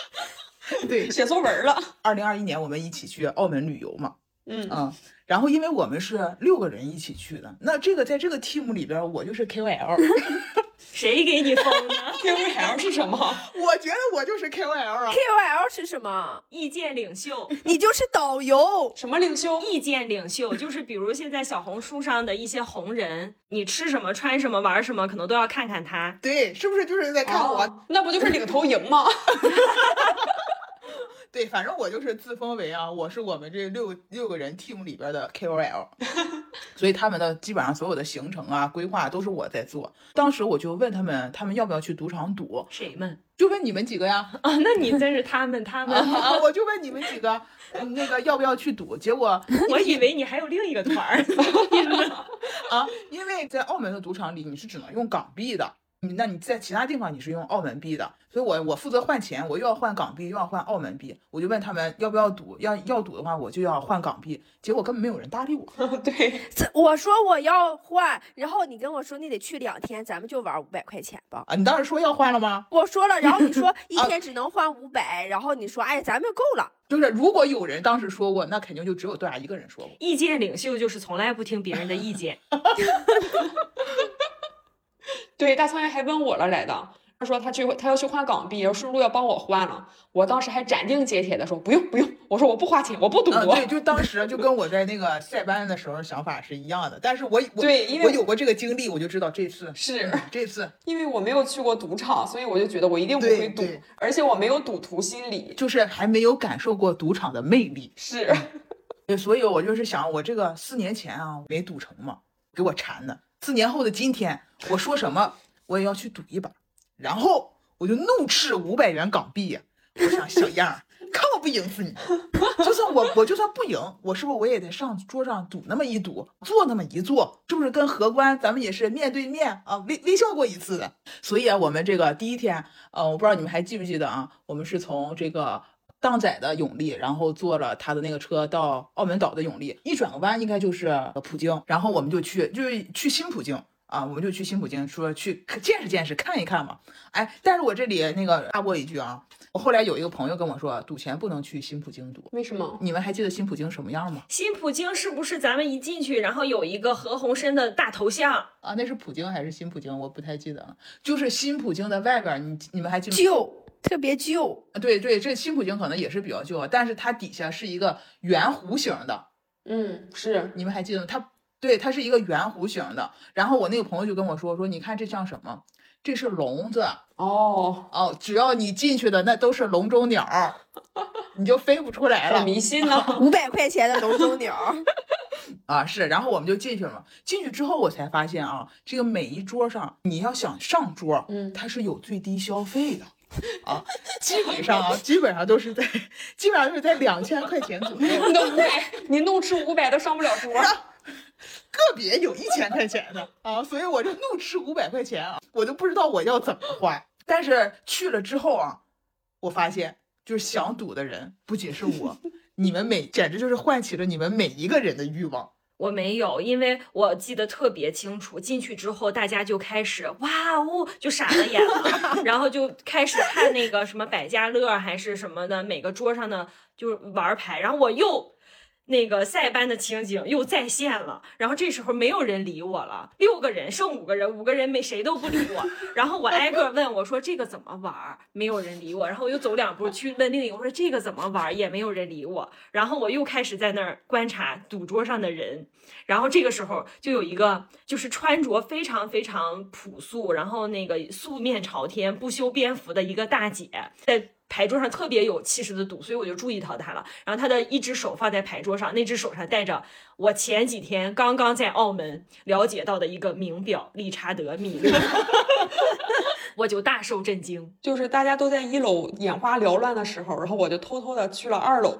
[laughs] 对，写作文了。二零二一年我们一起去澳门旅游嘛，嗯，嗯，然后因为我们是六个人一起去的，那这个在这个 team 里边，我就是 KOL，[laughs] 谁给你封的？[laughs] KOL 是什么？[laughs] 我觉得我就是 KOL 啊。KOL 是什么？意见领袖，你就是导游。什么领袖？意见领袖就是比如现在小红书上的一些红人，你吃什么、穿什么、玩什么，可能都要看看他。对，是不是就是在看我？哦那不就是领头营吗？对，反正我就是自封为啊，我是我们这六六个人 team 里边的 KOL，[laughs] 所以他们的基本上所有的行程啊、规划都是我在做。当时我就问他们，他们要不要去赌场赌？谁们就问你们几个呀？啊？那你真是他们他们，[laughs] 啊，我就问你们几个，嗯那个要不要去赌？结果 [laughs] 我以为你还有另一个团儿。啊，因为在澳门的赌场里你是只能用港币的，你那你在其他地方你是用澳门币的，所以我我负责换钱，我又要换港币又要换澳门币，我就问他们要不要赌，要要赌的话我就要换港币，结果根本没有人搭理我。[laughs] 对，[laughs] 这我说我要换，然后你跟我说你得去两天，咱们就玩五百块钱吧。啊，你当时说要换了吗？我说了，然后你说 [laughs] 一天只能换五百，然后你说哎咱们够了。就是如果有人当时说过，那肯定就只有豆芽一个人说过。意见领袖就是从来不听别人的意见。[laughs] 对，大苍蝇还问我了来的。他说他去他要去换港币，然后顺路要帮我换了。我当时还斩钉截铁的说不用不用，我说我不花钱，我不赌嗯，博。对，就当时就 [laughs] 跟我在那个塞班的时候想法是一样的，但是我我对因为我有过这个经历，我就知道这次是嗯这次因为我没有去过赌场，所以我就觉得我一定不会赌而且我没有赌徒心理。就是还没有感受过赌场的魅力，是，对所以我就是想，我这个四年前啊没赌成嘛，给我馋的。四年后的今天，我说什么我也要去赌一把，然后我就怒斥五百元港币呀、我想小样儿，看我不赢死你！就算我我就算不赢，我是不是我也得上桌上赌那么一赌，坐那么一坐，是不是跟荷官咱们也是面对面啊微微笑过一次的？所以啊，我们这个第一天，呃，我不知道你们还记不记得啊，我们是从这个。荡仔的永利，然后坐了他的那个车到澳门岛的永利，一转个弯应该就是普京，然后我们就去，就是去新普京啊，我们就去新普京，说去见识见识，看一看嘛。哎，但是我这里那个插播一句啊，我后来有一个朋友跟我说，赌钱不能去新普京赌。为什么？你们还记得新普京什么样吗？新普京是不是咱们一进去，然后有一个何鸿燊的大头像？啊，那是普京还是新普京？我不太记得了。就是新普京的外边，你你们还记得？旧，特别旧。啊对对，这新普京可能也是比较旧啊，但是它底下是一个圆弧形的，嗯，是你们还记得吗？它对，它是一个圆弧形的。然后我那个朋友就跟我说说，你看这像什么？这是笼子哦，哦，只要你进去的那都是笼中鸟儿，你就飞不出来了迷信呢。[laughs] 五百块钱的笼中鸟，[laughs] 啊！是，然后我们就进去了。进去之后我才发现啊，这个每一桌上你要想上桌，嗯它是有最低消费的。[laughs] 啊，基本上啊，基本上都是在，基本上就是在两千块钱左右。你都五百，你怒吃五百都上不了桌。[laughs] 个别有一千块钱的啊，所以我就怒吃五百块钱啊，我都不知道我要怎么花。但是去了之后啊，我发现就是想赌的人不仅是我，你们每简直就是唤起了你们每一个人的欲望。我没有，因为我记得特别清楚，进去之后大家就开始哇哦，就傻了眼了，[laughs] 然后就开始看那个什么百家乐还是什么的，每个桌上的就是玩牌，然后我又。那个塞班的情景又再现了，然后这时候没有人理我了，六个人剩五个人，五个人没谁都不理我，然后我挨个问我说这个怎么玩，没有人理我，然后我又走两步去问另一个，我说这个怎么玩，也没有人理我，然后我又开始在那儿观察赌桌上的人，然后这个时候就有一个就是穿着非常非常朴素，然后那个素面朝天、不修边幅的一个大姐在。牌桌上特别有气势的赌，所以我就注意到他了。然后他的一只手放在牌桌上，那只手上戴着我前几天刚刚在澳门了解到的一个名表——理查德米勒，[laughs] 我就大受震惊。就是大家都在一楼眼花缭乱的时候，然后我就偷偷的去了二楼。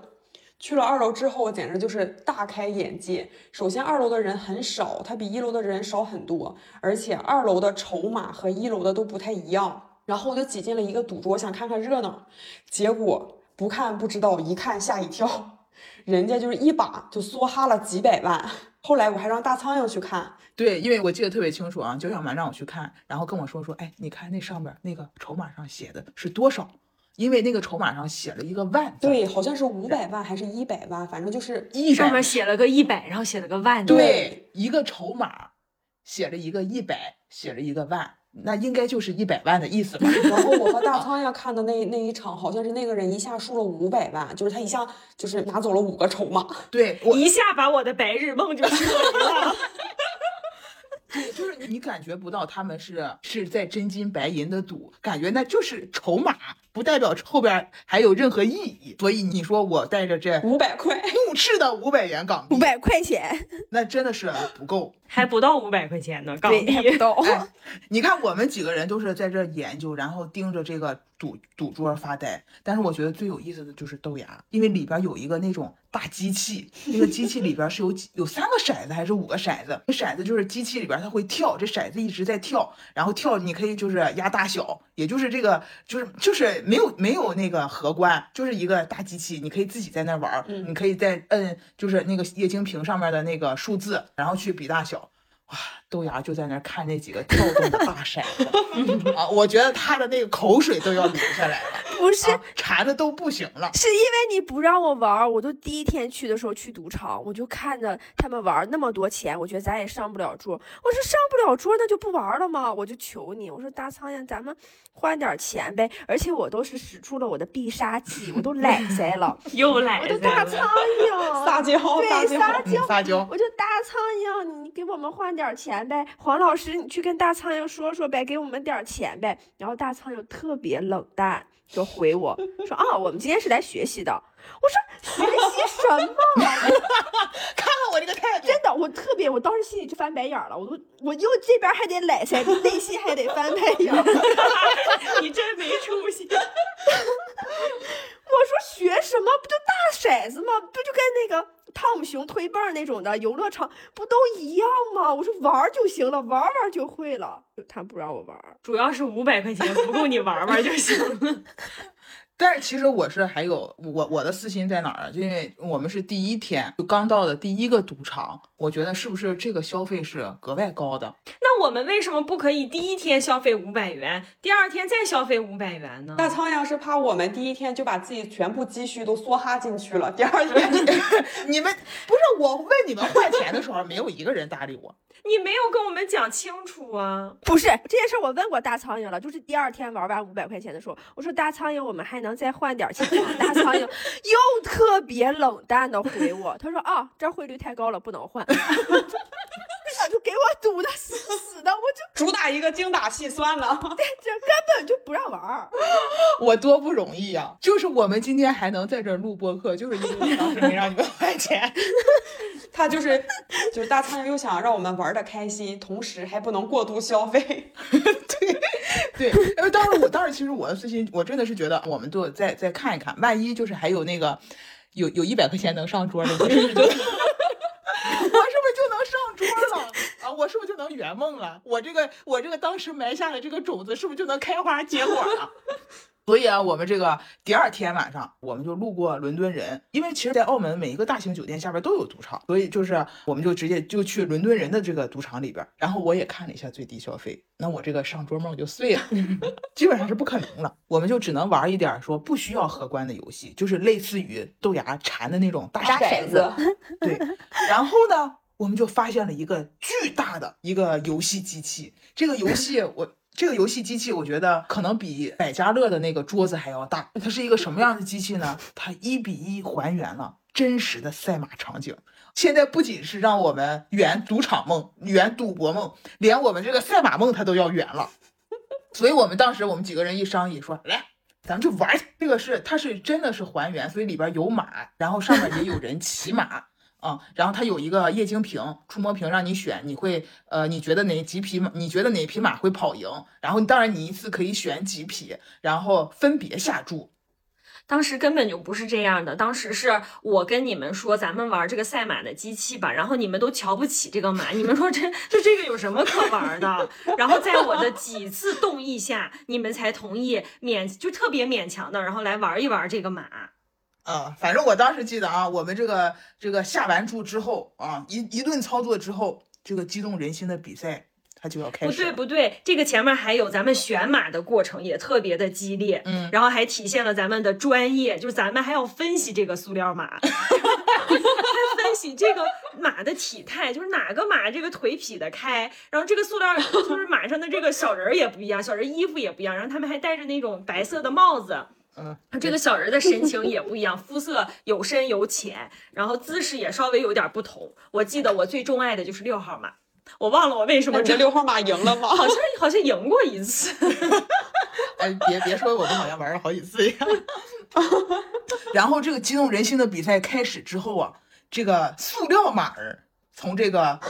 去了二楼之后，我简直就是大开眼界。首先，二楼的人很少，它比一楼的人少很多，而且二楼的筹码和一楼的都不太一样。然后我就挤进了一个赌桌，想看看热闹，结果不看不知道，一看吓一跳，人家就是一把就梭哈了几百万。后来我还让大苍蝇去看，对，因为我记得特别清楚啊，九小蛮让我去看，然后跟我说说，哎，你看那上面那个筹码上写的是多少？因为那个筹码上写了一个万字，对，好像是五百万还是一百万，反正就是一百上面写了个一百，然后写了个万。对，一个筹码写了一个一百，写了一个万，那应该就是一百万的意思吧？然 [laughs] 后我和大苍蝇看的那那一场，好像是那个人一下输了五百万，就是他一下就是拿走了五个筹码。对我一下把我的白日梦就说了。[laughs] 对，就是你感觉不到他们是是在真金白银的赌，感觉那就是筹码，不代表后边还有任何意义。所以你说我带着这五百块，怒斥的五百元港币五，百块钱，那真的是不够。还不到五百块钱呢，港对，还币不。到。哎，你看我们几个人都是在这研究，然后盯着这个赌赌桌发呆。但是我觉得最有意思的就是豆芽，因为里边有一个那种大机器，那个机器里边是有几有三个骰子还是五个骰子？那骰子就是机器里边它会跳，这骰子一直在跳，然后跳你可以就是压大小，也就是这个就是就是没有没有那个荷官，就是一个大机器，你可以自己在那玩儿，你可以在摁就是那个液晶屏上面的那个数字，然后去比大小。哇，豆芽就在那儿看那几个跳动的大骰子 [laughs] 啊，我觉得他的那个口水都要流下来了。[laughs] 不是啊馋的都不行了。是因为你不让我玩儿，我都第一天去的时候去赌场，我就看着他们玩那么多钱，我觉得咱也上不了桌。我说上不了桌，那就不玩了吗？我就求你，我说大苍蝇，咱们换点儿钱呗。而且我都是使出了我的必杀技，我都 [laughs] 懒塞了，[laughs] 又懒我就大苍蝇 [laughs] 撒娇对撒娇撒娇，我就大苍蝇，你给我们换点儿钱呗。黄老师，你去跟大苍蝇说说呗，给我们点儿钱呗。然后大苍蝇特别冷淡，就回我说啊，我们今天是来学习的。我说学习什么？[laughs] 看看我这个态度，真的，我特别，我当时心里就翻白眼儿了。我都，我又这边还得揽塞，内心还得翻白眼儿。[laughs] 你真没出息。[laughs] 我说学什么？不就大骰子吗？不就跟那个汤姆熊推棒那种的游乐场不都一样吗？我说玩就行了，玩玩就会了。就他不让我玩，主要是五百块钱不够你玩玩就行了。但是其实我是还有我我的私心在哪儿啊？就因为我们是第一天就刚到的第一个赌场，我觉得是不是这个消费是格外高的？那我们为什么不可以第一天消费五百元，第二天再消费五百元呢？大苍蝇是怕我们第一天就把自己全部积蓄都梭哈进去了，第二天 [laughs] 你们不是我问你们换钱的时候，没有一个人搭理我。你没有跟我们讲清楚啊！不是这件事，我问过大苍蝇了，就是第二天玩完五百块钱的时候，我说大苍蝇，我们还能再换点钱吗？大苍蝇又特别冷淡的回我，他说啊，这汇率太高了，不能换。[laughs] 就给我堵的死死的，我就 [laughs] 主打一个精打细算了。[laughs] 这根本就不让玩儿。[laughs] 我多不容易呀、就是我们今天还能在这儿录播客，就是因为我当时没让你们换钱。他就是就是大苍蝇又想让我们玩的开心，同时还不能过度消费。对对，因为当时我当时其实我的私心，我真的是觉得我们就再再看一看，万一就是还有那个有有一百块钱能上桌的，我是不是就能上桌了啊？我是不是就能圆梦了？我这个我这个当时埋下的这个种子，是不是就能开花结果了？[laughs] 所以啊，我们这个第二天晚上，我们就路过伦敦人，因为其实，在澳门每一个大型酒店下边都有赌场，所以就是我们就直接就去伦敦人的这个赌场里边。然后我也看了一下最低消费，那我这个上桌梦就碎了，[laughs] 基本上是不可能了。我们就只能玩一点说不需要荷官的游戏，就是类似于豆芽缠的那种大骰子，对，然后呢，我们就发现了一个巨大的一个游戏机器。这个游戏 [laughs] 我。这个游戏机器，我觉得可能比百家乐的那个桌子还要大。它是一个什么样的机器呢？它一比一还原了真实的赛马场景。现在不仅是让我们圆赌场梦、圆赌博梦，连我们这个赛马梦它都要圆了。所以我们当时我们几个人一商议说，来，咱们就玩儿。这个是它是真的是还原，所以里边有马，然后上面也有人骑马。啊、然后它有一个液晶屏、触摸屏，让你选，你会呃，你觉得哪几匹马？你觉得哪匹马会跑赢？然后当然你一次可以选几匹，然后分别下注。当时根本就不是这样的，当时是我跟你们说咱们玩这个赛马的机器吧，然后你们都瞧不起这个马，你们说这这这个有什么可玩的？然后在我的几次动议下，你们才同意勉就特别勉强的，然后来玩一玩这个马。啊，反正我当时记得啊，我们这个这个下完注之后啊，一一顿操作之后，这个激动人心的比赛它就要开始不对。不对，这个前面还有咱们选马的过程也特别的激烈，嗯，然后还体现了咱们的专业，就是咱们还要分析这个塑料马，[laughs] 还分析这个马的体态，就是哪个马这个腿劈得开，然后这个塑料就是马上的这个小人儿也不一样，小人衣服也不一样，然后他们还戴着那种白色的帽子。嗯，[laughs] 这个小人的神情也不一样，肤色有深有浅，然后姿势也稍微有点不同。我记得我最钟爱的就是六号马，我忘了我为什么你这六号马赢了吗？好像好像赢过一次。[laughs] 哎，别别说我们好像玩了好几次一样。[laughs] 然后这个激动人心的比赛开始之后啊，这个塑料马儿从这个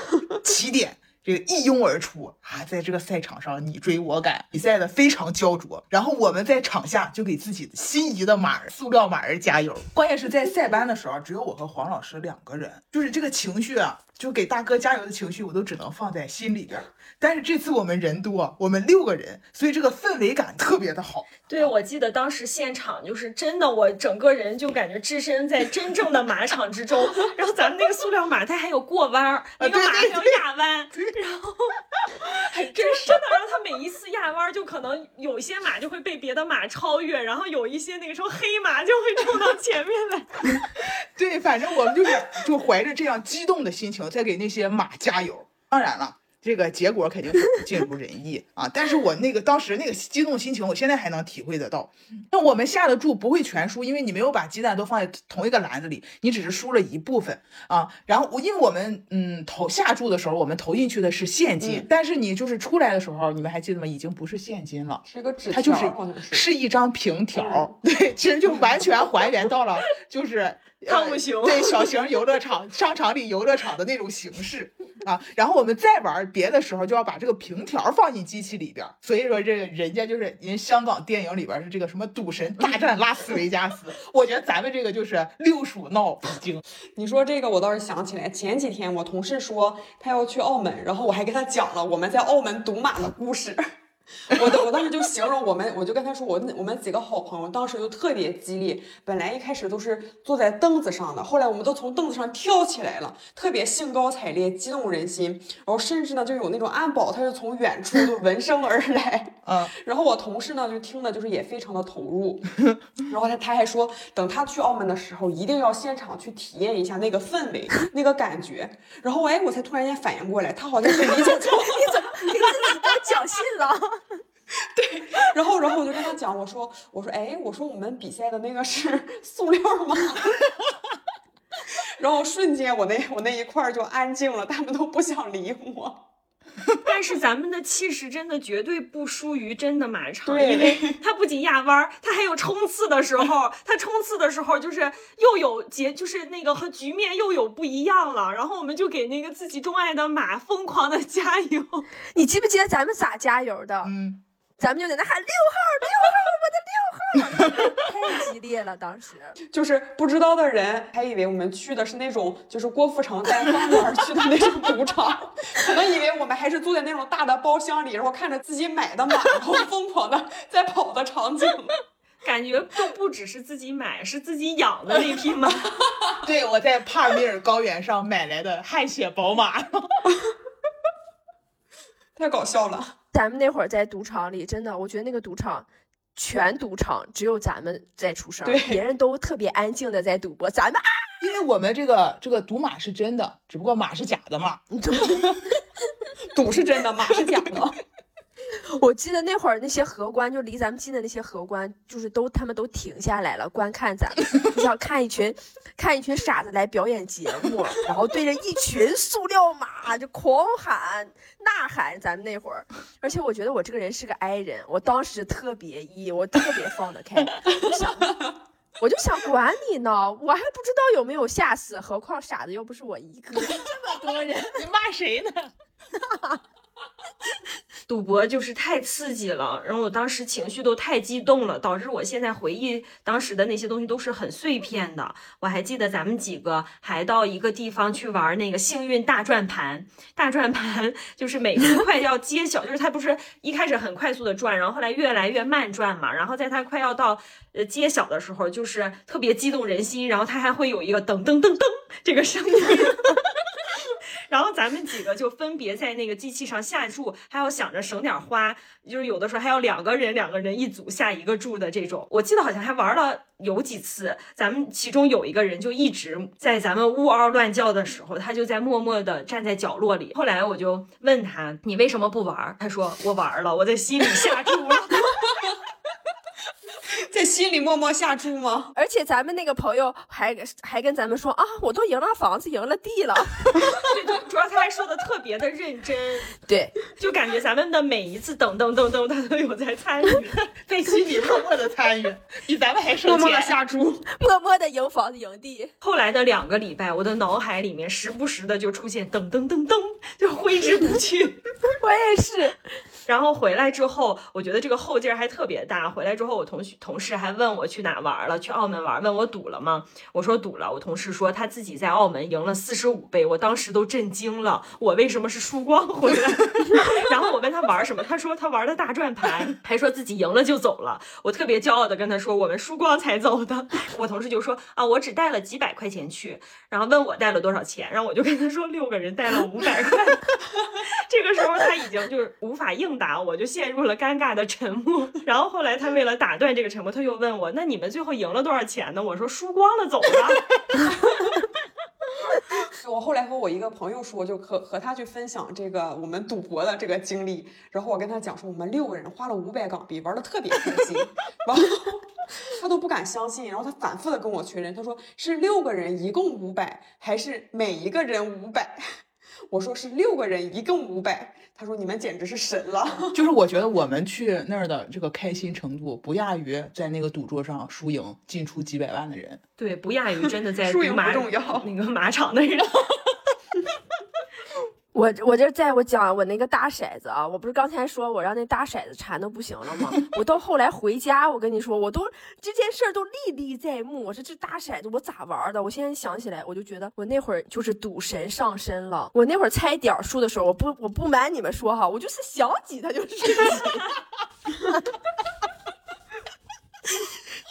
起点这个一拥而出啊，在这个赛场上你追我赶，比赛的非常焦灼。然后我们在场下就给自己心仪的马儿塑料马儿加油。关键是在赛班的时候，只有我和黄老师两个人，就是这个情绪啊，就给大哥加油的情绪，我都只能放在心里边。但是这次我们人多，我们六个人，所以这个氛围感特别的好。对，我记得当时现场就是真的，我整个人就感觉置身在真正的马场之中。[laughs] 然后咱们那个塑料马，它还有过弯儿，那个马还有压弯，然后 [laughs] 还真是真的。然后它每一次压弯，就可能有一些马就会被别的马超越，然后有一些那个时候黑马就会冲到前面来。[laughs] 对，反正我们就是就怀着这样激动的心情，在给那些马加油。当然了。这个结果肯定是不尽如人意啊！但是我那个当时那个激动心情，我现在还能体会得到。那我们下的注不会全输，因为你没有把鸡蛋都放在同一个篮子里，你只是输了一部分啊。然后我因为我们嗯投下注的时候，我们投进去的是现金，但是你就是出来的时候，你们还记得吗？已经不是现金了，是个纸条，它就是是一张凭条。对，其实就完全还原到了就是汤姆熊对 [laughs] 小型游乐场、商场里游乐场的那种形式。啊，然后我们再玩别的时候，就要把这个凭条放进机器里边。所以说，这个人家就是人香港电影里边是这个什么赌神大战拉斯维加斯，我觉得咱们这个就是六鼠闹北京。[laughs] 你说这个，我倒是想起来，前几天我同事说他要去澳门，然后我还给他讲了我们在澳门赌马的故事。我我当时就形容我们，我就跟他说，我我们几个好朋友当时就特别激烈。本来一开始都是坐在凳子上的，后来我们都从凳子上跳起来了，特别兴高采烈，激动人心。然后甚至呢，就有那种安保，他是从远处就闻声而来。[laughs] 嗯，然后我同事呢，就听的就是也非常的投入。然后他他还说，等他去澳门的时候，一定要现场去体验一下那个氛围，那个感觉。然后哎，我才突然间反应过来，他好像是理解错，你怎么你自己都讲信了？[laughs] 对，然后，然后我就跟他讲，我说，我说，哎，我说我们比赛的那个是塑料吗？[laughs] 然后瞬间我那我那一块就安静了，他们都不想理我。[laughs] 但是咱们的气势真的绝对不输于真的马场，因为它不仅压弯，它还有冲刺的时候，它冲刺的时候就是又有结，就是那个和局面又有不一样了。[laughs] 然后我们就给那个自己钟爱的马疯狂的加油。你记不记得咱们咋加油的？嗯。咱们就在那喊六号，六号，我的六号，[laughs] 太激烈了。当时就是不知道的人还以为我们去的是那种就是郭富城带方圆去的那种赌场，[laughs] 可能以为我们还是坐在那种大的包厢里，然后看着自己买的马，然后疯狂的在跑的场景，[laughs] 感觉都不只是自己买，是自己养的那匹马。对，我在帕米尔高原上买来的汗血宝马，太搞笑了。咱们那会儿在赌场里，真的，我觉得那个赌场，全赌场只有咱们在出声，别人都特别安静的在赌博。咱们啊，因为我们这个这个赌马是真的，只不过马是假的嘛。[laughs] [laughs] [laughs] 赌是真的，马是假的。我记得那会儿那些荷官，就离咱们近的那些荷官，就是都他们都停下来了，观看咱们，就像看一群看一群傻子来表演节目，然后对着一群塑料马就狂喊呐喊。咱们那会儿，而且我觉得我这个人是个 I 人，我当时特别 E，我特别放得开，我就想我就想管你呢，我还不知道有没有下死，何况傻子又不是我一个，[laughs] 这么多人，你骂谁呢？[laughs] [laughs] 赌博就是太刺激了，然后我当时情绪都太激动了，导致我现在回忆当时的那些东西都是很碎片的。我还记得咱们几个还到一个地方去玩那个幸运大转盘，大转盘就是每次快要揭晓，就是它不是一开始很快速的转，然后后来越来越慢转嘛，然后在它快要到呃揭晓的时候，就是特别激动人心，然后它还会有一个噔噔噔噔这个声音。然后咱们几个就分别在那个机器上下注，还要想着省点花，就是有的时候还要两个人两个人一组下一个注的这种。我记得好像还玩了有几次，咱们其中有一个人就一直在咱们呜嗷乱叫的时候，他就在默默的站在角落里。后来我就问他，你为什么不玩？他说我玩了，我在心里下注了。在心里默默下注吗？而且咱们那个朋友还还跟咱们说啊，我都赢了房子，赢了地了。[laughs] 对，主要他还说的特别的认真。对，就感觉咱们的每一次噔噔噔噔，他都有有在参与，在心里默默的参与，[laughs] 比咱们还省默默的。下注。[laughs] 默默的赢房子赢地。后来的两个礼拜，我的脑海里面时不时的就出现噔噔噔噔，就挥之不去。我也是，然后回来之后，我觉得这个后劲儿还特别大。回来之后，我同学同事还问我去哪玩了，去澳门玩，问我赌了吗？我说赌了。我同事说他自己在澳门赢了四十五倍，我当时都震惊了。我为什么是输光回来？[laughs] 然后我问他玩什么，他说他玩的大转盘，还说自己赢了就走了。我特别骄傲的跟他说，我们输光才走的。[laughs] 我同事就说啊，我只带了几百块钱去，然后问我带了多少钱，然后我就跟他说六个人带了五百块。[laughs] 这个时候他已经就是无法应答，我就陷入了尴尬的沉默。然后后来他为了打断这个沉默，他又问我：“那你们最后赢了多少钱呢？”我说：“输光了，走了。我后来和我一个朋友说，就和和他去分享这个我们赌博的这个经历，然后我跟他讲说，我们六个人花了五百港币，玩的特别开心，然后他都不敢相信，然后他反复的跟我确认，他说是六个人一共五百，还是每一个人五百？我说是六个人一共五百，他说你们简直是神了。[laughs] 就是我觉得我们去那儿的这个开心程度，不亚于在那个赌桌上输赢进出几百万的人。”对，不亚于真的在输赢不重要那个马场的人。[laughs] 我我这在我讲我那个大骰子啊，我不是刚才说我让那大骰子馋的不行了吗？[laughs] 我到后来回家，我跟你说，我都这件事儿都历历在目。我说这大骰子我咋玩的？我现在想起来，我就觉得我那会儿就是赌神上身了。我那会儿猜点数的时候，我不我不瞒你们说哈，我就是想几它就是几。[laughs] [laughs]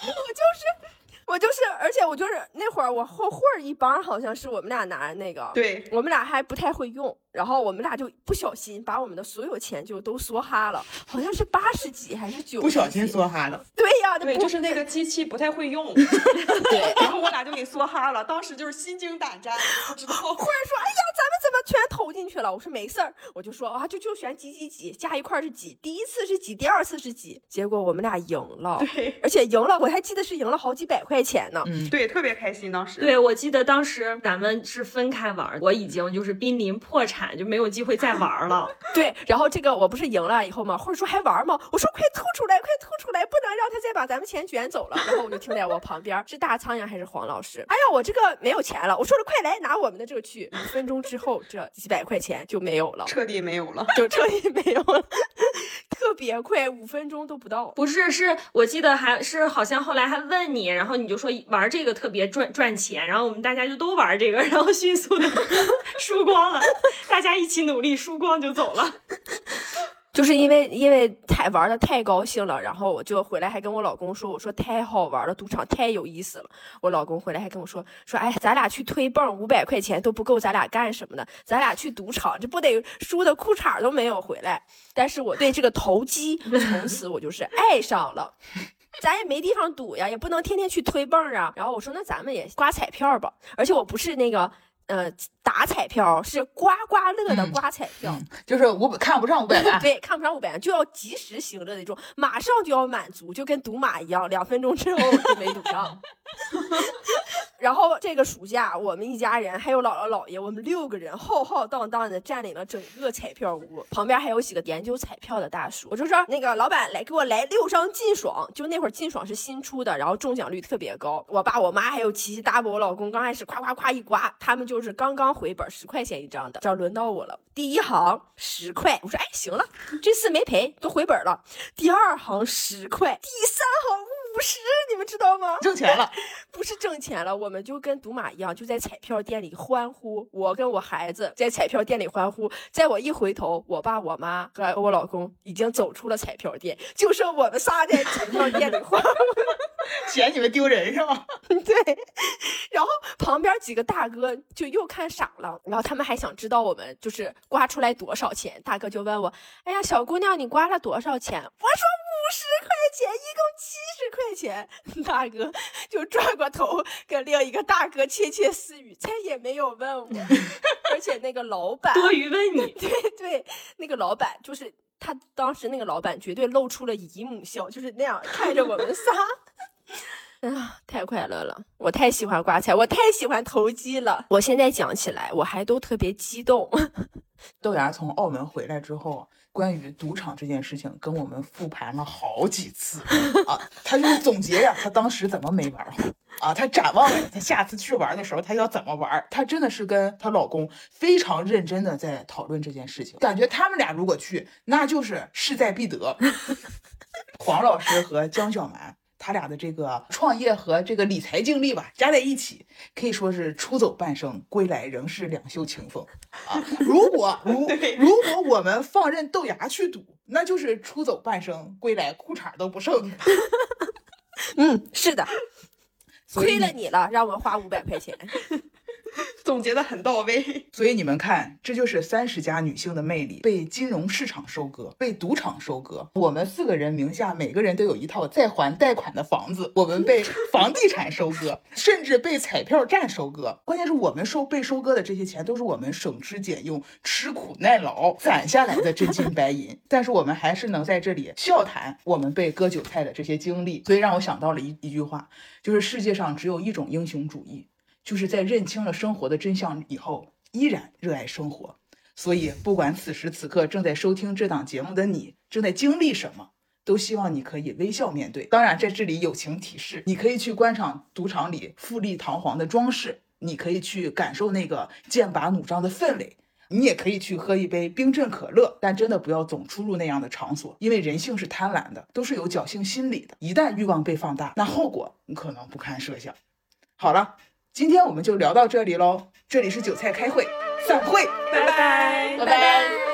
我就是我就是，而且我就是那会儿我后会儿一帮好像是我们俩拿的那个，对，我们俩还不太会用，然后我们俩就不小心把我们的所有钱就都梭哈了，好像是八十几还是九，不小心梭哈了，对呀，对，不就是那个机器不太会用，[laughs] 对。然后我俩就给梭哈了，当时就是心惊胆战，不知道。忽然说：“哎呀，咱们全投进去了？”我说：“没事儿。”我就说：“啊，就就选几几几，加一块儿是几，第一次是几，第二次是几。”结果我们俩赢了，对而且赢了，我还记得是赢了好几百块钱呢。嗯，对，特别开心当时。对，我记得当时咱们是分开玩儿，我已经就是濒临破产，就没有机会再玩儿了。[laughs] 对，然后这个我不是赢了以后吗？或者说还玩吗？我说快吐出来，快吐出来，不能让他再把咱们钱卷走了。然后我就听在我旁边是大苍蝇还是黄老师？哎呀，我这个没有钱了。我说了，快来拿我们的这个去。五分钟之后，这几百块钱就没有了，彻底没有了。就彻底没有了，特别快，五分钟都不到。不是，是我记得还是好像后来还问你，然后你就说玩这个特别赚赚钱，然后我们大家就都玩这个，然后迅速的 [laughs] 输光了，大家一起努力输光就走了。就是因为因为太玩的太高兴了，然后我就回来还跟我老公说，我说太好玩了，赌场太有意思了。我老公回来还跟我说说，哎，咱俩去推泵五百块钱都不够，咱俩干什么的？咱俩去赌场，这不得输的裤衩都没有回来。但是我对这个投机 [laughs] 从此我就是爱上了。咱也没地方赌呀，也不能天天去推泵啊。然后我说，那咱们也刮彩票吧。而且我不是那个呃打彩票，是刮刮乐的嗯刮彩票。嗯，就是五百看不上五百万，[laughs] 对，看不上五百万就要及时行乐那种，马上就要满足，就跟赌马一样，两分钟之后就没赌上。[laughs] 然后这个暑假，我们一家人还有姥姥姥爷，我们六个人浩浩荡荡的占领了整个彩票屋，旁边还有几个研究彩票的大叔。我就说那个老板来给我来六张劲爽，就那会儿劲爽是新出的，然后中奖率特别高。我爸我妈还有琪琪大伯我老公刚开始夸夸夸一刮，他们就都是刚刚回本十块钱一张的，这轮到我了，第一行十块，我说哎行了，这次没赔，都回本了。第二行十块，第三行五十，你们知道吗？挣钱了。[laughs] 不是挣钱了，我们就跟赌马一样，就在彩票店里欢呼。我跟我孩子在彩票店里欢呼，在我一回头，我爸、我妈和我老公已经走出了彩票店，就剩我们仨在彩票店里欢呼。[laughs] 嫌你们丢人是吗？[laughs] 对，然后旁边几个大哥就又看傻了，然后他们还想知道我们就是刮出来多少钱。大哥就问我：“哎呀，小姑娘，你刮了多少钱？”我说：“五十块钱，一共七十块钱。[laughs] ”大哥就转过头跟另一个大哥窃窃私语，再也没有问我。[laughs] 而且那个老板多余问你，[laughs] 对对，那个老板就是他，当时那个老板绝对露出了姨母笑，就是那样看着我们仨。啊，太快乐了！我太喜欢刮彩，我太喜欢投机了。我现在讲起来，我还都特别激动。豆芽从澳门回来之后，关于赌场这件事情跟我们复盘了好几次啊，他就是总结呀，他当时怎么没玩好啊，他展望了他下次去玩的时候他要怎么玩，他真的是跟她老公非常认真的在讨论这件事情，感觉他们俩如果去，那就是势在必得。[laughs] 黄老师和江小蛮。他俩的这个创业和这个理财经历吧，加在一起可以说是出走半生，归来仍是两袖清风！[laughs] 如果如如果我们放任豆芽去赌，那就是出走半生，归来裤衩都不剩。[laughs] 嗯，是的，亏了你了，让我们花五百块钱。总结的很到位。[laughs] 所以你们看，这就是三十加女性的魅力，被金融市场收割，被赌场收割。我们四个人名下每个人都有一套在还贷款的房子，我们被房地产收割，[laughs] 甚至被彩票站收割。关键是我们收被收割的这些钱，都是我们省吃俭用、吃苦耐劳攒下来的真金白银。[laughs] 但是我们还是能在这里笑谈我们被割韭菜的这些经历，所以让我想到了一一句话，就是世界上只有一种英雄主义。就是在认清了生活的真相以后，依然热爱生活。所以，不管此时此刻正在收听这档节目的你正在经历什么，都希望你可以微笑面对。当然，在这里友情提示：你可以去观赏赌场里富丽堂皇的装饰，你可以去感受那个剑拔弩张的氛围，你也可以去喝一杯冰镇可乐。但真的不要总出入那样的场所，因为人性是贪婪的，都是有侥幸心理的。一旦欲望被放大，那后果你可能不堪设想。好了。今天我们就聊到这里喽，这里是韭菜开会，散会，拜拜，拜拜。